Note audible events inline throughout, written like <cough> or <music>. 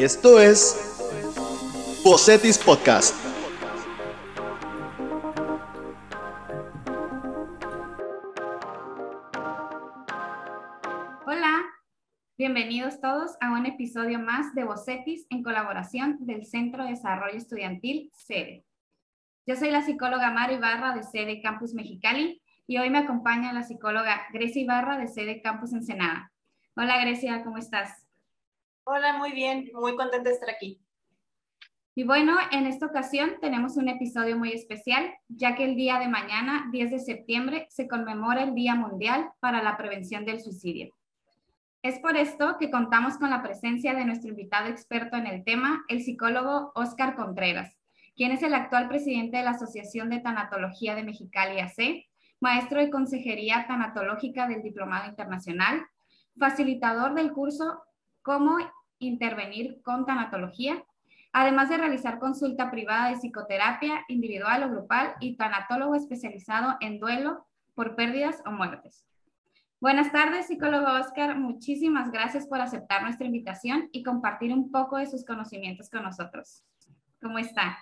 Esto es Bocetis Podcast. Hola, bienvenidos todos a un episodio más de Bocetis en colaboración del Centro de Desarrollo Estudiantil SEDE. Yo soy la psicóloga Mari Ibarra de SEDE Campus Mexicali y hoy me acompaña la psicóloga Grecia Ibarra de SEDE Campus Ensenada. Hola Grecia, ¿cómo estás? Hola, muy bien, muy contenta de estar aquí. Y bueno, en esta ocasión tenemos un episodio muy especial, ya que el día de mañana, 10 de septiembre, se conmemora el Día Mundial para la Prevención del Suicidio. Es por esto que contamos con la presencia de nuestro invitado experto en el tema, el psicólogo Óscar Contreras, quien es el actual presidente de la Asociación de Tanatología de Mexicali AC, maestro de Consejería Tanatológica del Diplomado Internacional, facilitador del curso Cómo intervenir con tanatología, además de realizar consulta privada de psicoterapia individual o grupal y tanatólogo especializado en duelo por pérdidas o muertes. Buenas tardes, psicólogo Oscar. Muchísimas gracias por aceptar nuestra invitación y compartir un poco de sus conocimientos con nosotros. ¿Cómo está?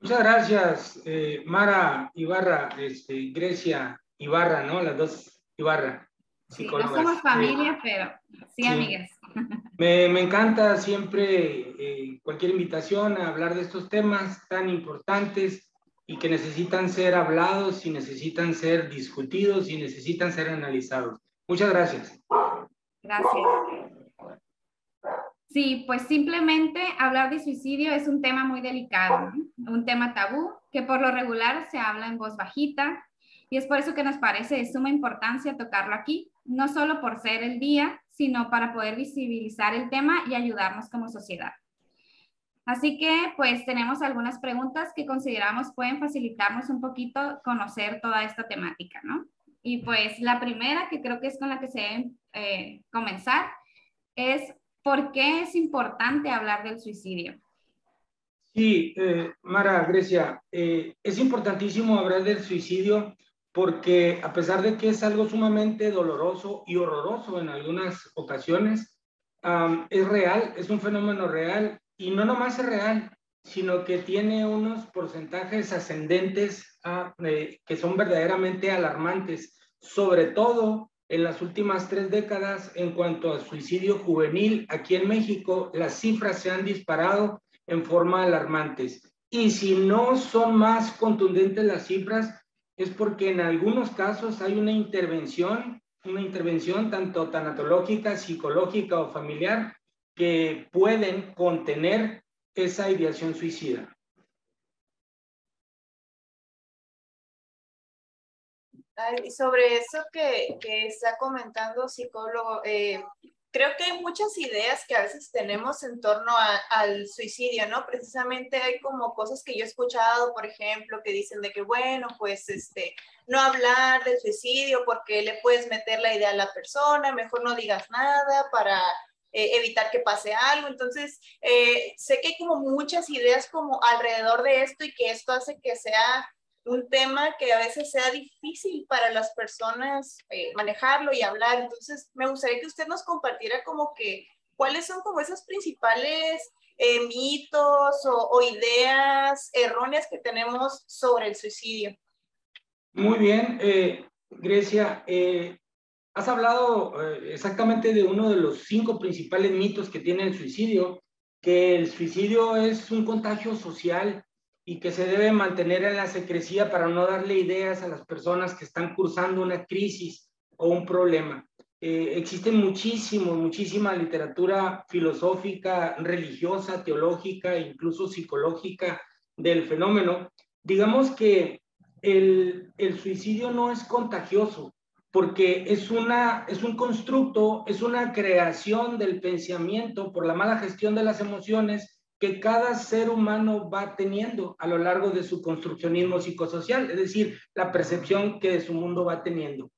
Muchas gracias, eh, Mara Ibarra, este, Grecia Ibarra, ¿no? Las dos Ibarra. Sí, no somos familia, pero sí, amigas. <laughs> Me, me, encanta siempre eh, cualquier invitación a hablar de estos temas tan importantes y que necesitan ser hablados y necesitan ser discutidos y necesitan ser analizados. Muchas gracias. Gracias. Sí, pues simplemente hablar de suicidio es un tema muy delicado, ¿no? un tema tabú que por lo regular se habla en voz bajita y es por eso que nos parece de suma importancia tocarlo aquí, no solo por ser el día, sino para poder visibilizar el tema y ayudarnos como sociedad. Así que pues tenemos algunas preguntas que consideramos pueden facilitarnos un poquito conocer toda esta temática, ¿no? Y pues la primera, que creo que es con la que se debe eh, comenzar, es ¿por qué es importante hablar del suicidio? Sí, eh, Mara, Grecia, eh, es importantísimo hablar del suicidio porque a pesar de que es algo sumamente doloroso y horroroso en algunas ocasiones, es real, es un fenómeno real y no nomás es real, sino que tiene unos porcentajes ascendentes ah, eh, que son verdaderamente alarmantes, sobre todo en las últimas tres décadas en cuanto a suicidio juvenil aquí en México, las cifras se han disparado en forma alarmantes. Y si no son más contundentes las cifras, es porque en algunos casos hay una intervención, una intervención tanto tanatológica, psicológica o familiar que pueden contener esa ideación suicida. Y sobre eso que, está comentando psicólogo, eh, creo que hay muchas ideas que a veces tenemos en torno al suicidio, ¿no? Precisamente hay como cosas que yo he escuchado, por ejemplo, que dicen de que, bueno, pues, este, no hablar del suicidio porque le puedes meter la idea a la persona, mejor no digas nada para eh, evitar que pase algo. Entonces, eh, sé que hay como muchas ideas como alrededor de esto y que esto hace que sea un tema que a veces sea difícil para las personas eh, manejarlo y hablar. Entonces, me gustaría que usted nos compartiera como que cuáles son como esos principales eh, mitos o, ideas erróneas que tenemos sobre el suicidio. Muy bien, eh, Grecia. has hablado exactamente de uno de los cinco principales mitos que tiene el suicidio, que el suicidio es un contagio social y que se debe mantener en la secrecía para no darle ideas a las personas que están cursando una crisis o un problema. Eh, existe muchísimo, muchísima literatura filosófica, religiosa, teológica, incluso psicológica del fenómeno. Digamos que el, el suicidio no es contagioso, porque es, una, es un constructo, es una creación del pensamiento por la mala gestión de las emociones que cada ser humano va teniendo a lo largo de su construccionismo psicosocial, es decir, la percepción que de su mundo va teniendo.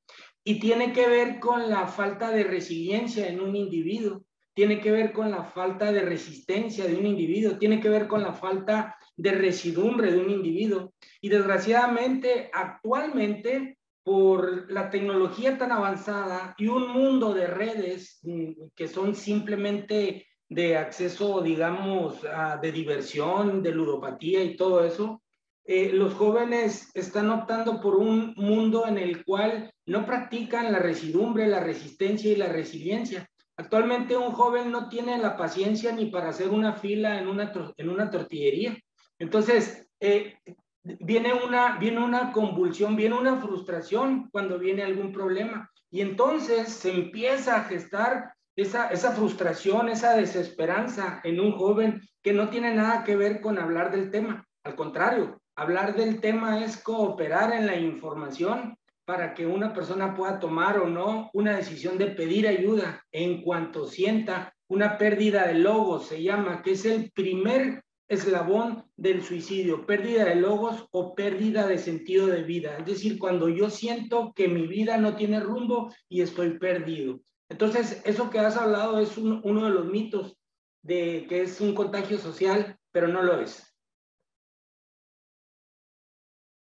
Y tiene que ver con la falta de resiliencia en un individuo, tiene que ver con la falta de resistencia de un individuo, tiene que ver con la falta de residumbre de un individuo. Y desgraciadamente, actualmente, por la tecnología tan avanzada y un mundo de redes mm, que son simplemente de acceso, digamos, de diversión, de ludopatía y todo eso, eh, los jóvenes están optando por un mundo en el cual no practican la residumbre, la resistencia y la resiliencia. Actualmente un joven no tiene la paciencia ni para hacer una fila en una, en una tortillería. Entonces, eh, viene, una, viene una convulsión, viene una frustración cuando viene algún problema. Y entonces se empieza a gestar esa, frustración, esa desesperanza en un joven que no tiene nada que ver con hablar del tema. Al contrario, hablar del tema es cooperar en la información para que una persona pueda tomar o no una decisión de pedir ayuda en cuanto sienta una pérdida de logos, se llama, que es el primer eslabón del suicidio, pérdida de logos o pérdida de sentido de vida. Es decir, cuando yo siento que mi vida no tiene rumbo y estoy perdido. Entonces, eso que has hablado es uno de los mitos de que es un contagio social, pero no lo es.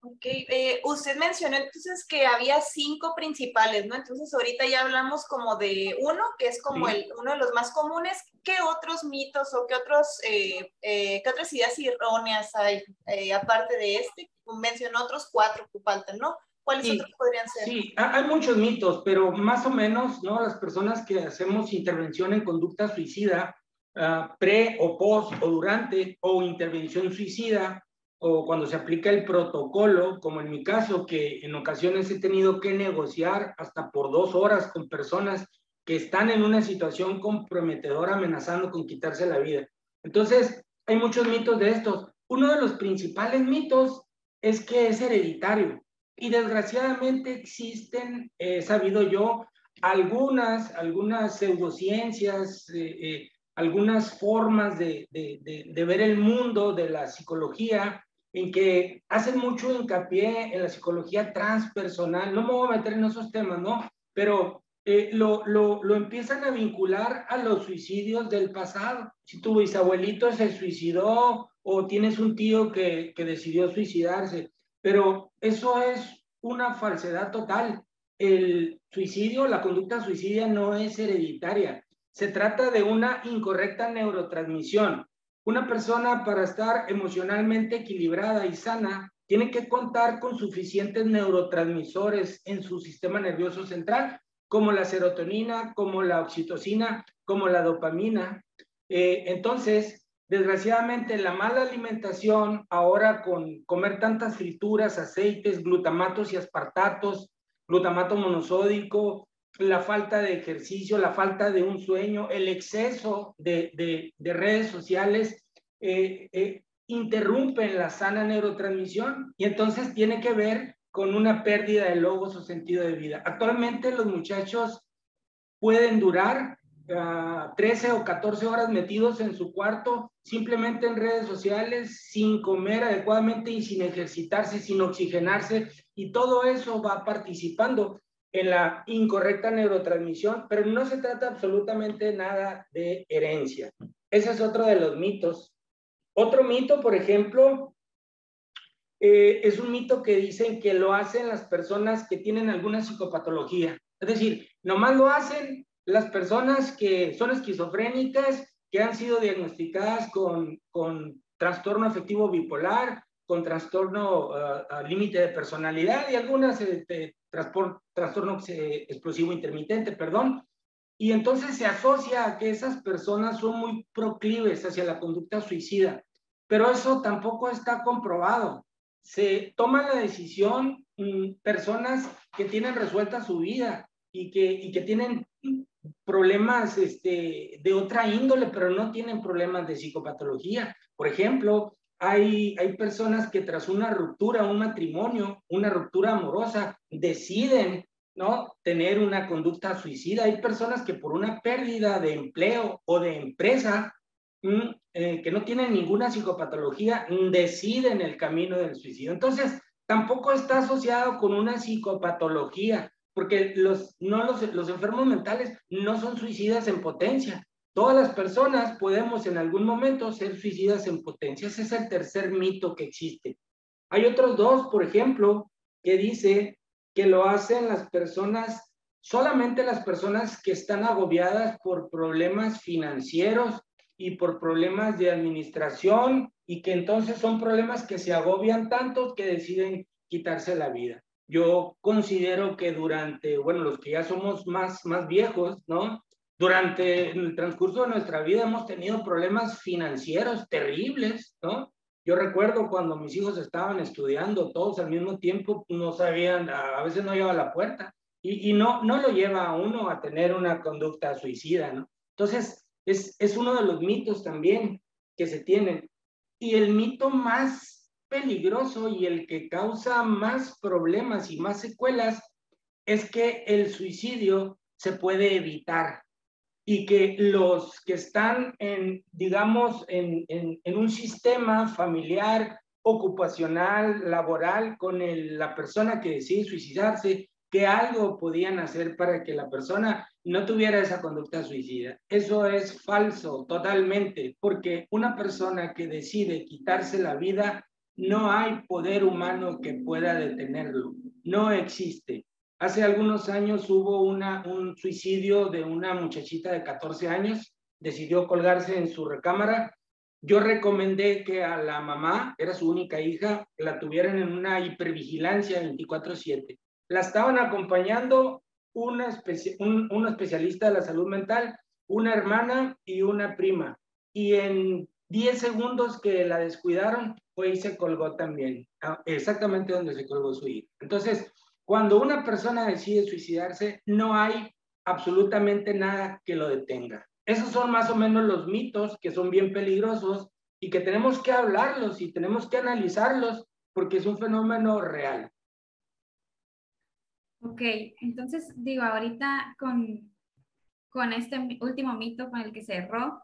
Ok, eh, usted mencionó entonces que había cinco principales, ¿no? Entonces ahorita ya hablamos como de uno, que es como el, uno de los más comunes. ¿Qué otros mitos o qué, otros, eh, eh, qué otras ideas erróneas hay aparte de este? Mencionó otros cuatro que faltan, ¿no? ¿Cuáles otros podrían ser? Sí, hay muchos mitos, pero más o menos, ¿no? Las personas que hacemos intervención en conducta suicida, ah, pre o post o durante o intervención suicida, o cuando se aplica el protocolo, como en mi caso, que en ocasiones he tenido que negociar hasta por dos horas con personas que están en una situación comprometedora amenazando con quitarse la vida. Entonces, hay muchos mitos de estos. Uno de los principales mitos es que es hereditario. Y desgraciadamente existen, he sabido yo, algunas, algunas pseudociencias, eh, eh, algunas formas de, de, de, ver el mundo de la psicología en que hacen mucho hincapié en la psicología transpersonal. No me voy a meter en esos temas, ¿no? Pero eh, lo, lo, lo, empiezan a vincular a los suicidios del pasado. Si tu bisabuelito se suicidó o tienes un tío que, que decidió suicidarse, pero eso es una falsedad total. El suicidio, la conducta suicidia no es hereditaria. Se trata de una incorrecta neurotransmisión. Una persona para estar emocionalmente equilibrada y sana tiene que contar con suficientes neurotransmisores en su sistema nervioso central, como la serotonina, como la oxitocina, como la dopamina. Eh, entonces, desgraciadamente, la mala alimentación, ahora con comer tantas frituras, aceites, glutamatos y aspartatos, glutamato monosódico, la falta de ejercicio, la falta de un sueño, el exceso de, redes sociales eh, eh, interrumpen la sana neurotransmisión y entonces tiene que ver con una pérdida de logos o sentido de vida. Actualmente los muchachos pueden durar 13 ah, o 14 horas metidos en su cuarto, simplemente en redes sociales, sin comer adecuadamente y sin ejercitarse, sin oxigenarse, y todo eso va participando en la incorrecta neurotransmisión, pero no se trata absolutamente nada de herencia. Ese es otro de los mitos. Otro mito, por ejemplo, eh, es un mito que dicen que lo hacen las personas que tienen alguna psicopatología. Es decir, nomás lo hacen las personas que son esquizofrénicas, que han sido diagnosticadas con, con trastorno afectivo bipolar, con trastorno ah, límite de personalidad y algunas este, trastorno explosivo intermitente, perdón. Y entonces se asocia a que esas personas son muy proclives hacia la conducta suicida, pero eso tampoco está comprobado. Se toma la decisión mm, personas que tienen resuelta su vida y que, y que tienen problemas este, de otra índole, pero no tienen problemas de psicopatología. Por ejemplo, hay, personas que tras una ruptura, un matrimonio, una ruptura amorosa, deciden ¿no? tener una conducta suicida. Hay personas que por una pérdida de empleo o de empresa, mm, eh, que no tienen ninguna psicopatología, deciden el camino del suicidio. Entonces, tampoco está asociado con una psicopatología, porque los, no los, los enfermos mentales no son suicidas en potencia, Todas las personas podemos en algún momento ser suicidas en potencia. Ese es el tercer mito que existe. Hay otros dos, por ejemplo, que dice que lo hacen las personas, solamente las personas que están agobiadas por problemas financieros y por problemas de administración y que entonces son problemas que se agobian tanto que deciden quitarse la vida. Yo considero que durante, bueno, los que ya somos más, más viejos, ¿no? Durante el transcurso de nuestra vida hemos tenido problemas financieros terribles, ¿no? Yo recuerdo cuando mis hijos estaban estudiando todos al mismo tiempo, no sabían, a veces no lleva a la puerta y, y, no, no lo lleva a uno a tener una conducta suicida, ¿no? Entonces, es, es uno de los mitos también que se tienen. Y el mito más peligroso y el que causa más problemas y más secuelas es que el suicidio se puede evitar y que los que están en, digamos, en, en, en un sistema familiar, ocupacional, laboral, con el, la persona que decide suicidarse, que algo podían hacer para que la persona no tuviera esa conducta suicida. Eso es falso totalmente, porque una persona que decide quitarse la vida, no hay poder humano que pueda detenerlo. No existe. Hace algunos años hubo un suicidio de una muchachita de 14 años, decidió colgarse en su recámara. Yo recomendé que a la mamá, era su única hija, la tuvieran en una hipervigilancia 24/7 la estaban acompañando una un, un especialista de la salud mental, una hermana y una prima. Y en 10 segundos que la descuidaron, y se colgó también, exactamente donde se colgó su hija. Entonces, cuando una persona decide suicidarse, no hay absolutamente nada que lo detenga. Esos son más o menos los mitos que son bien peligrosos y que tenemos que hablarlos y tenemos que analizarlos porque es un fenómeno real. Ok, entonces digo, ahorita con, con este último mito con el que cerró,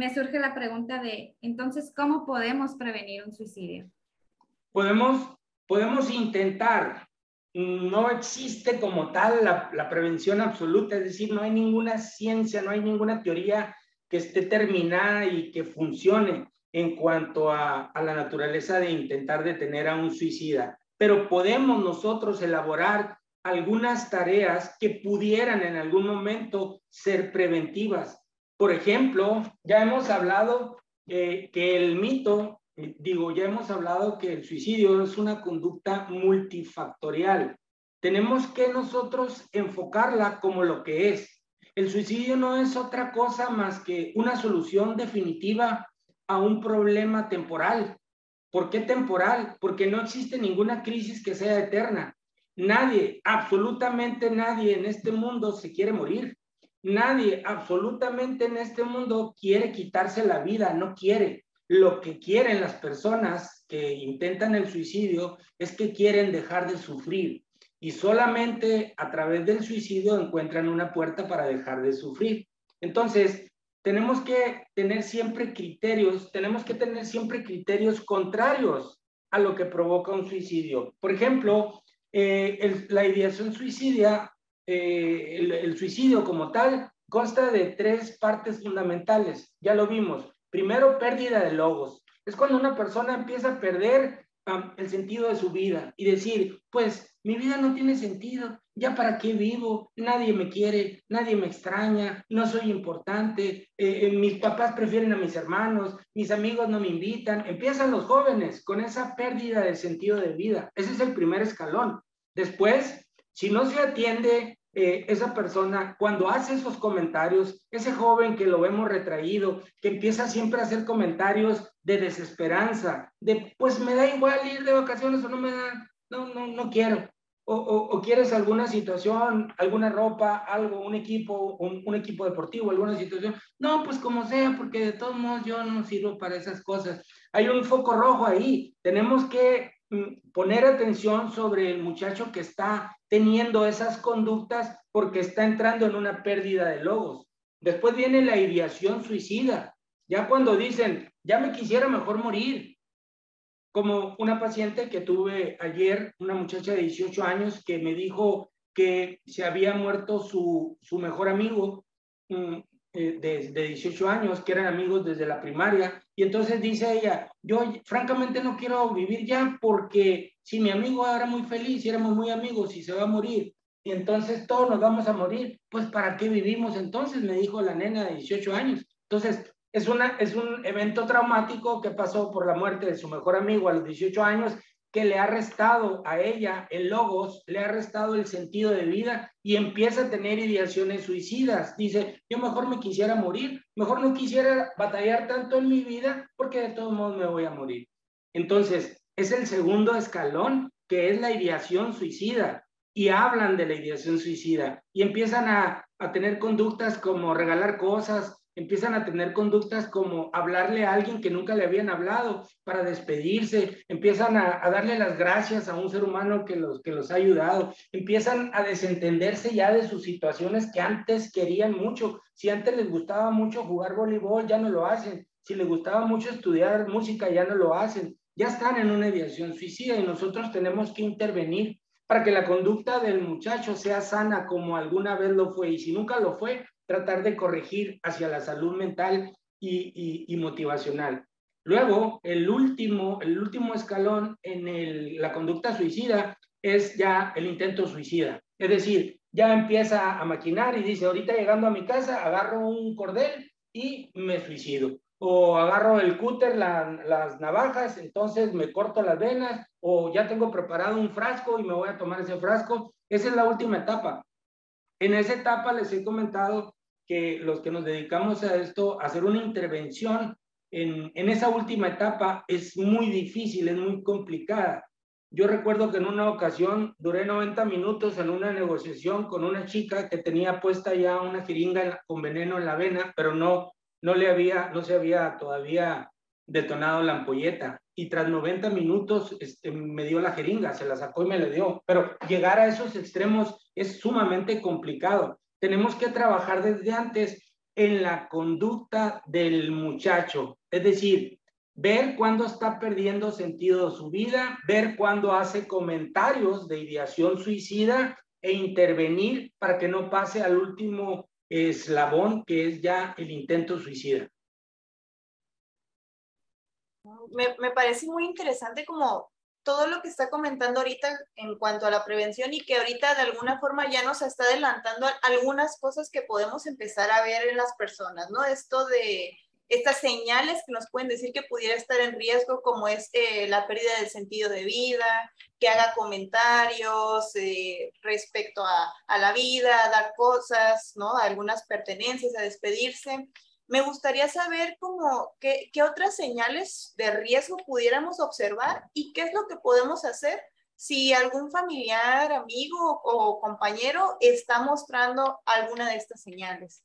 me surge la pregunta de, entonces, ¿cómo podemos prevenir un suicidio? Podemos, podemos intentar. No existe como tal la, la prevención absoluta, es decir, no hay ninguna ciencia, no hay ninguna teoría que esté terminada y que funcione en cuanto a, a la naturaleza de intentar detener a un suicida. Pero podemos nosotros elaborar algunas tareas que pudieran en algún momento ser preventivas. Por ejemplo, ya hemos hablado eh, que el mito, eh, digo, ya hemos hablado que el suicidio es una conducta multifactorial. Tenemos que nosotros enfocarla como lo que es. El suicidio no es otra cosa más que una solución definitiva a un problema temporal. ¿Por qué temporal? Porque no existe ninguna crisis que sea eterna. Nadie, absolutamente nadie en este mundo se quiere morir. Nadie, absolutamente en este mundo quiere quitarse la vida, no quiere. Lo que quieren las personas que intentan el suicidio es que quieren dejar de sufrir y solamente a través del suicidio encuentran una puerta para dejar de sufrir. Entonces, tenemos que tener siempre criterios, tenemos que tener siempre criterios contrarios a lo que provoca un suicidio. Por ejemplo, eh, la ideación suicidia, eh, el, suicidio como tal, consta de tres partes fundamentales. Ya lo vimos. Primero, pérdida de logos. Es cuando una persona empieza a perder el sentido de su vida y decir, pues mi vida no tiene sentido, ya para qué vivo, nadie me quiere, nadie me extraña, no soy importante, eh, mis papás prefieren a mis hermanos, mis amigos no me invitan. Empiezan los jóvenes con esa pérdida de sentido de vida. Ese es el primer escalón. Después, si no se atiende eh, esa persona, cuando hace esos comentarios, ese joven que lo vemos retraído, que empieza siempre a hacer comentarios de desesperanza, de pues me da igual ir de vacaciones o no me da, no, no, no quiero. O, o, quieres alguna situación, alguna ropa, algo, un equipo, un, un, equipo deportivo, alguna situación. No, pues como sea, porque de todos modos yo no sirvo para esas cosas. Hay un foco rojo ahí. Tenemos que poner atención sobre el muchacho que está teniendo esas conductas porque está entrando en una pérdida de logos. Después viene la ideación suicida. Ya cuando dicen, ya me quisiera mejor morir, como una paciente que tuve ayer, una muchacha de 18 años que me dijo que se había muerto su, su mejor amigo mm, eh, de, de, 18 años, que eran amigos desde la primaria, y entonces dice ella, yo francamente no quiero vivir ya porque si mi amigo era muy feliz, y éramos muy amigos y se va a morir, y entonces todos nos vamos a morir, pues ¿para qué vivimos entonces? Me dijo la nena de 18 años. Entonces, es, una, es un evento traumático que pasó por la muerte de su mejor amigo a los 18 años que le ha restado a ella el logos, le ha restado el sentido de vida y empieza a tener ideaciones suicidas. Dice, yo mejor me quisiera morir, mejor no quisiera batallar tanto en mi vida porque de todos modos me voy a morir. Entonces, es el segundo escalón que es la ideación suicida y hablan de la ideación suicida y empiezan a, a tener conductas como regalar cosas, empiezan a tener conductas como hablarle a alguien que nunca le habían hablado para despedirse, empiezan a, darle las gracias a un ser humano que los, que los ha ayudado, empiezan a desentenderse ya de sus situaciones que antes querían mucho. Si antes les gustaba mucho jugar voleibol, ya no lo hacen. Si les gustaba mucho estudiar música, ya no lo hacen. Ya están en una ideación suicida y nosotros tenemos que intervenir para que la conducta del muchacho sea sana como alguna vez lo fue. Y si nunca lo fue, tratar de corregir hacia la salud mental y, motivacional. Luego, el último, el último escalón en la conducta suicida es ya el intento suicida. Es decir, ya empieza a maquinar y dice, ahorita llegando a mi casa, agarro un cordel y me suicido. O agarro el cúter, las navajas, entonces me corto las venas, o ya tengo preparado un frasco y me voy a tomar ese frasco. Esa es la última etapa. En esa etapa les he comentado que los que nos dedicamos a esto, hacer una intervención en, en esa última etapa es muy difícil, es muy complicada. Yo recuerdo que en una ocasión duré 90 minutos en una negociación con una chica que tenía puesta ya una jeringa con veneno en la vena, pero no, no le había, no se había todavía detonado la ampolleta. Y tras 90 minutos este, me dio la jeringa, se la sacó y me la dio. Pero llegar a esos extremos es sumamente complicado tenemos que trabajar desde antes en la conducta del muchacho, es decir, ver cuándo está perdiendo sentido su vida, ver cuándo hace comentarios de ideación suicida e intervenir para que no pase al último eslabón que es ya el intento suicida. Me, me parece muy interesante como todo lo que está comentando ahorita en cuanto a la prevención y que ahorita de alguna forma ya nos está adelantando algunas cosas que podemos empezar a ver en las personas, ¿no? Esto de estas señales que nos pueden decir que pudiera estar en riesgo, como es eh, la pérdida del sentido de vida, que haga comentarios eh, respecto a, la vida, dar cosas, ¿no? algunas pertenencias, a despedirse me gustaría saber cómo, qué, qué otras señales de riesgo pudiéramos observar y qué es lo que podemos hacer si algún familiar, amigo o compañero está mostrando alguna de estas señales.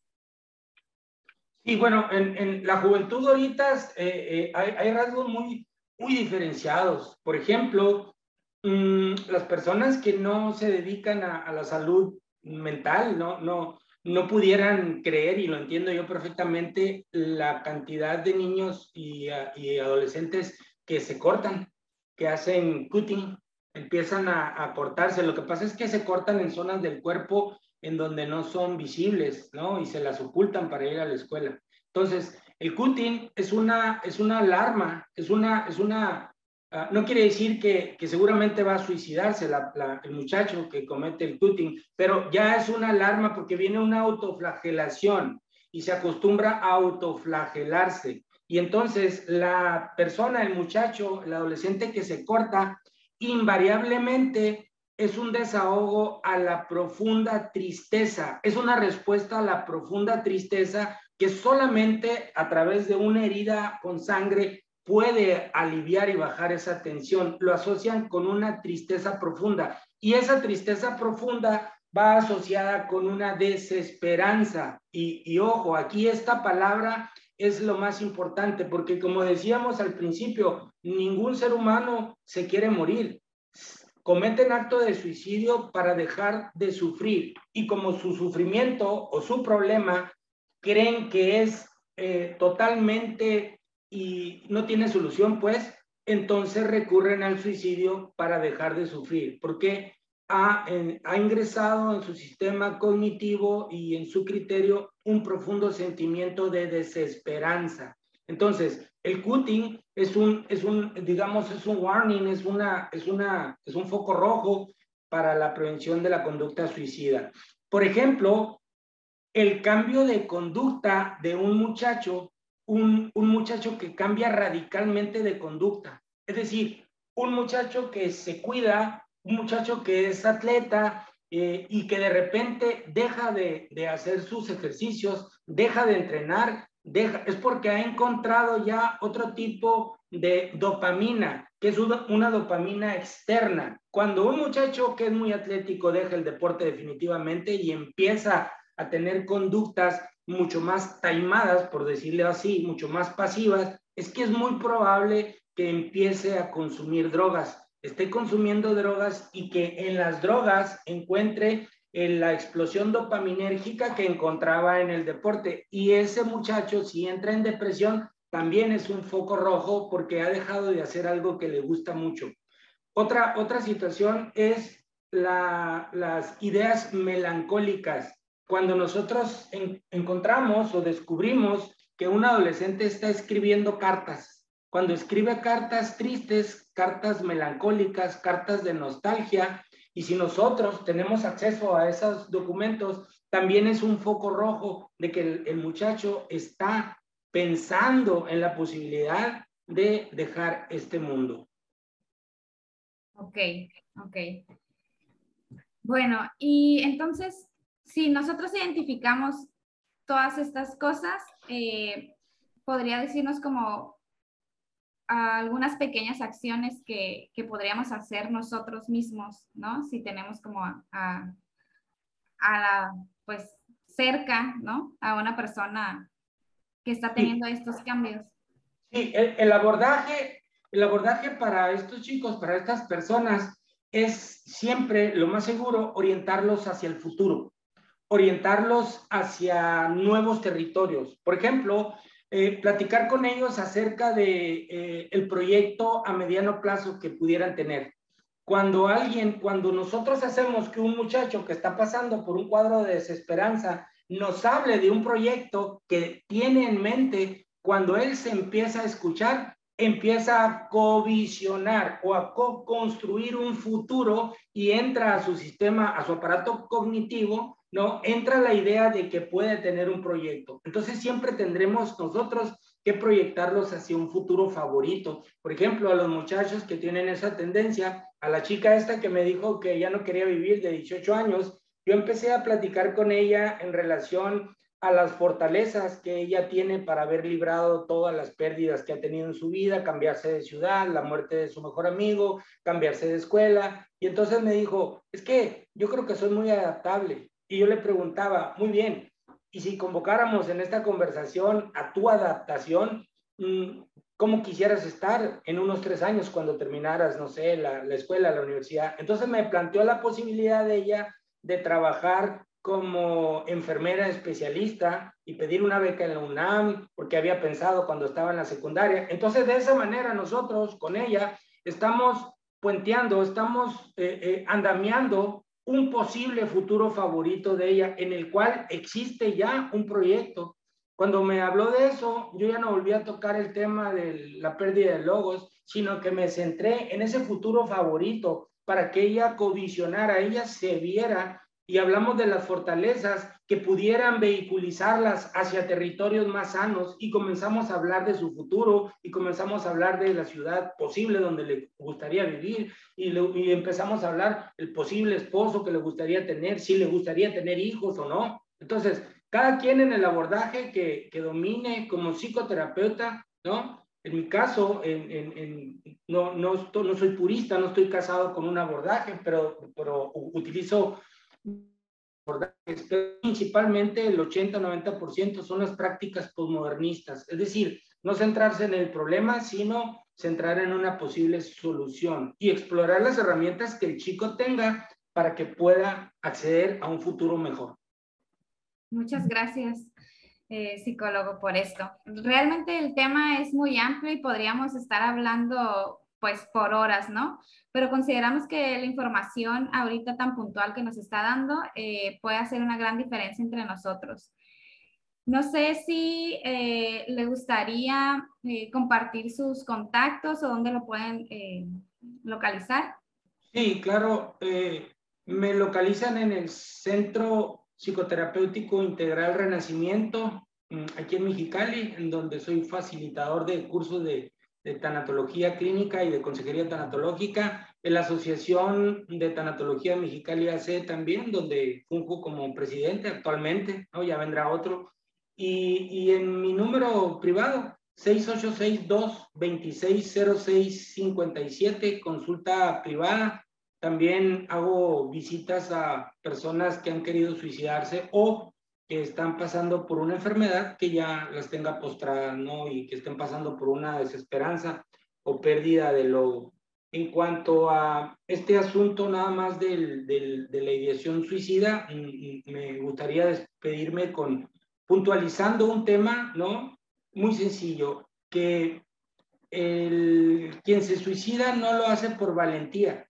Sí, bueno, en, la juventud ahorita eh, eh, hay, hay, rasgos muy, muy diferenciados. Por ejemplo, mmm, las personas que no se dedican a, a, la salud mental, no, no, no pudieran creer, y lo entiendo yo perfectamente, la cantidad de niños y, y adolescentes que se cortan, que hacen cutting, empiezan a, a, cortarse. Lo que pasa es que se cortan en zonas del cuerpo en donde no son visibles, ¿no? Y se las ocultan para ir a la escuela. Entonces, el cutting es una, es una alarma, es una, es una Ah, no quiere decir que, seguramente va a suicidarse el muchacho que comete el cutting, pero ya es una alarma porque viene una autoflagelación y se acostumbra a autoflagelarse. Y entonces la persona, el muchacho, el adolescente que se corta, invariablemente es un desahogo a la profunda tristeza, es una respuesta a la profunda tristeza que solamente a través de una herida con sangre puede aliviar y bajar esa tensión. Lo asocian con una tristeza profunda y esa tristeza profunda va asociada con una desesperanza. Y, ojo, aquí esta palabra es lo más importante porque como decíamos al principio, ningún ser humano se quiere morir. Cometen acto de suicidio para dejar de sufrir y como su sufrimiento o su problema creen que es eh, totalmente y no tiene solución, pues entonces recurren al suicidio para dejar de sufrir, porque ha, ha, ingresado en su sistema cognitivo y en su criterio un profundo sentimiento de desesperanza. Entonces, el cutting es un, es un, digamos, es un warning, es, una, es, una, es un foco rojo para la prevención de la conducta suicida. Por ejemplo, el cambio de conducta de un muchacho un, un muchacho que cambia radicalmente de conducta. Es decir, un muchacho que se cuida, un muchacho que es atleta, eh, y que de repente deja de, de, hacer sus ejercicios, deja de entrenar, deja, es porque ha encontrado ya otro tipo de dopamina, que es una dopamina externa. Cuando un muchacho que es muy atlético deja el deporte definitivamente y empieza a tener conductas mucho más taimadas, por decirlo así, mucho más pasivas, es que es muy probable que empiece a consumir drogas, esté consumiendo drogas y que en las drogas encuentre la explosión dopaminérgica que encontraba en el deporte. Y ese muchacho, si entra en depresión, también es un foco rojo porque ha dejado de hacer algo que le gusta mucho. Otra, otra situación es las ideas melancólicas. Cuando nosotros encontramos o descubrimos que un adolescente está escribiendo cartas, cuando escribe cartas tristes, cartas melancólicas, cartas de nostalgia, y si nosotros tenemos acceso a esos documentos, también es un foco rojo de que el, el muchacho está pensando en la posibilidad de dejar este mundo. Ok, ok. Bueno, y entonces, si nosotros identificamos todas estas cosas, eh, podría decirnos como algunas pequeñas acciones que, que, podríamos hacer nosotros mismos, ¿no? Si tenemos como a, a, a la, pues, cerca, ¿no? A una persona que está teniendo estos cambios. Sí, el, abordaje, el abordaje para estos chicos, para estas personas, es siempre lo más seguro orientarlos hacia el futuro, orientarlos hacia nuevos territorios. Por ejemplo, eh, platicar con ellos acerca de eh, el proyecto a mediano plazo que pudieran tener. Cuando alguien, cuando nosotros hacemos que un muchacho que está pasando por un cuadro de desesperanza nos hable de un proyecto que tiene en mente cuando él se empieza a escuchar, empieza a covisionar o a co-construir un futuro y entra a su sistema, a su aparato cognitivo, ¿no? Entra la idea de que puede tener un proyecto. Entonces siempre tendremos nosotros que proyectarlos hacia un futuro favorito. Por ejemplo, a los muchachos que tienen esa tendencia, a la chica esta que me dijo que ya no quería vivir de 18 años, yo empecé a platicar con ella en relación a las fortalezas que ella tiene para haber librado todas las pérdidas que ha tenido en su vida, cambiarse de ciudad, la muerte de su mejor amigo, cambiarse de escuela. Y entonces me dijo, es que yo creo que soy muy adaptable. Y yo le preguntaba, muy bien, y si convocáramos en esta conversación a tu adaptación, mm, ¿cómo quisieras estar en unos tres años cuando terminaras, no sé, la, la escuela, la universidad? Entonces me planteó la posibilidad de ella de trabajar como enfermera especialista y pedir una beca en la UNAM, porque había pensado cuando estaba en la secundaria. Entonces, de esa manera, nosotros con ella estamos puenteando, estamos eh, eh, andamiando un posible futuro favorito de ella, en el cual existe ya un proyecto. Cuando me habló de eso, yo ya no volví a tocar el tema de la pérdida de logos, sino que me centré en ese futuro favorito, para que ella covisionara, ella se viera y hablamos de las fortalezas que pudieran vehiculizarlas hacia territorios más sanos y comenzamos a hablar de su futuro y comenzamos a hablar de la ciudad posible donde le gustaría vivir y, y empezamos a hablar el posible esposo que le gustaría tener, si le gustaría tener hijos o no. Entonces, cada quien en el abordaje que, que domine como psicoterapeuta, ¿no? En mi caso, en, no, no, no, soy purista, no estoy casado con un abordaje, pero, pero utilizo principalmente el 80-90% son las prácticas posmodernistas, es decir, no centrarse en el problema, sino centrar en una posible solución y explorar las herramientas que el chico tenga para que pueda acceder a un futuro mejor. Muchas gracias. Eh, psicólogo por esto. Realmente el tema es muy amplio y podríamos estar hablando pues por horas, ¿no? Pero consideramos que la información ahorita tan puntual que nos está dando eh, puede hacer una gran diferencia entre nosotros. No sé si eh, le gustaría compartir sus contactos o dónde lo pueden localizar. Sí, claro. me localizan en el Centro Psicoterapéutico Integral Renacimiento, mm, aquí en Mexicali, en donde soy facilitador de cursos de, de tanatología clínica y de consejería tanatológica. En la Asociación de Tanatología Mexicali AC también, donde funjo como presidente actualmente, ¿no? ya vendrá otro. Y, y en mi número privado, 6862-260657, consulta privada. También hago visitas a personas que han querido suicidarse o que están pasando por una enfermedad que ya las tenga postradas, ¿no? Y que estén pasando por una desesperanza o pérdida de lo... En cuanto a este asunto nada más del, del, de la ideación suicida, me gustaría despedirme con puntualizando un tema, ¿no? Muy sencillo, que el, quien se suicida no lo hace por valentía,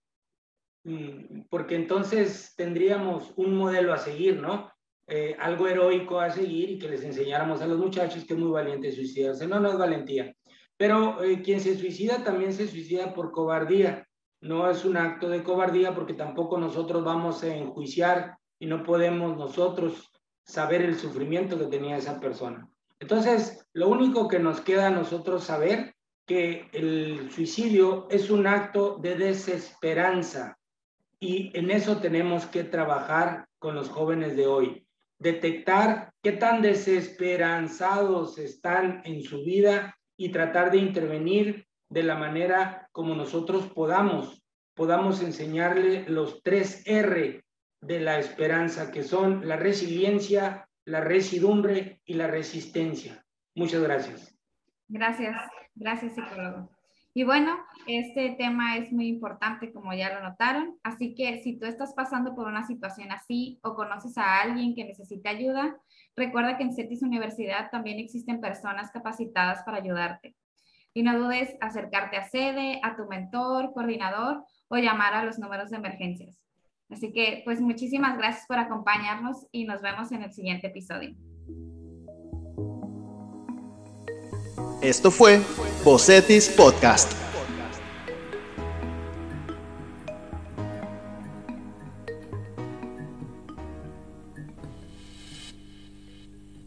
mm, porque entonces tendríamos un modelo a seguir, ¿no? Eh, algo heroico a seguir y que les enseñáramos a los muchachos que es muy valiente suicidarse. No, no es valentía. Pero eh, quien se suicida también se suicida por cobardía. No es un acto de cobardía porque tampoco nosotros vamos a enjuiciar y no podemos nosotros saber el sufrimiento que tenía esa persona. Entonces, lo único que nos queda a nosotros saber que el suicidio es un acto de desesperanza y en eso tenemos que trabajar con los jóvenes de hoy detectar qué tan desesperanzados están en su vida y tratar de intervenir de la manera como nosotros podamos, podamos enseñarle los tres R de la esperanza, que son la resiliencia, la residumbre y la resistencia. Muchas gracias. Gracias, gracias psicólogo. Y bueno, este tema es muy importante, como ya lo notaron. Así que si tú estás pasando por una situación así o conoces a alguien que necesita ayuda, recuerda que en CETIS Universidad también existen personas capacitadas para ayudarte. Y no dudes acercarte a sede, a tu mentor, coordinador o llamar a los números de emergencias. Así que, pues muchísimas gracias por acompañarnos y nos vemos en el siguiente episodio. Esto fue Bocetis Podcast.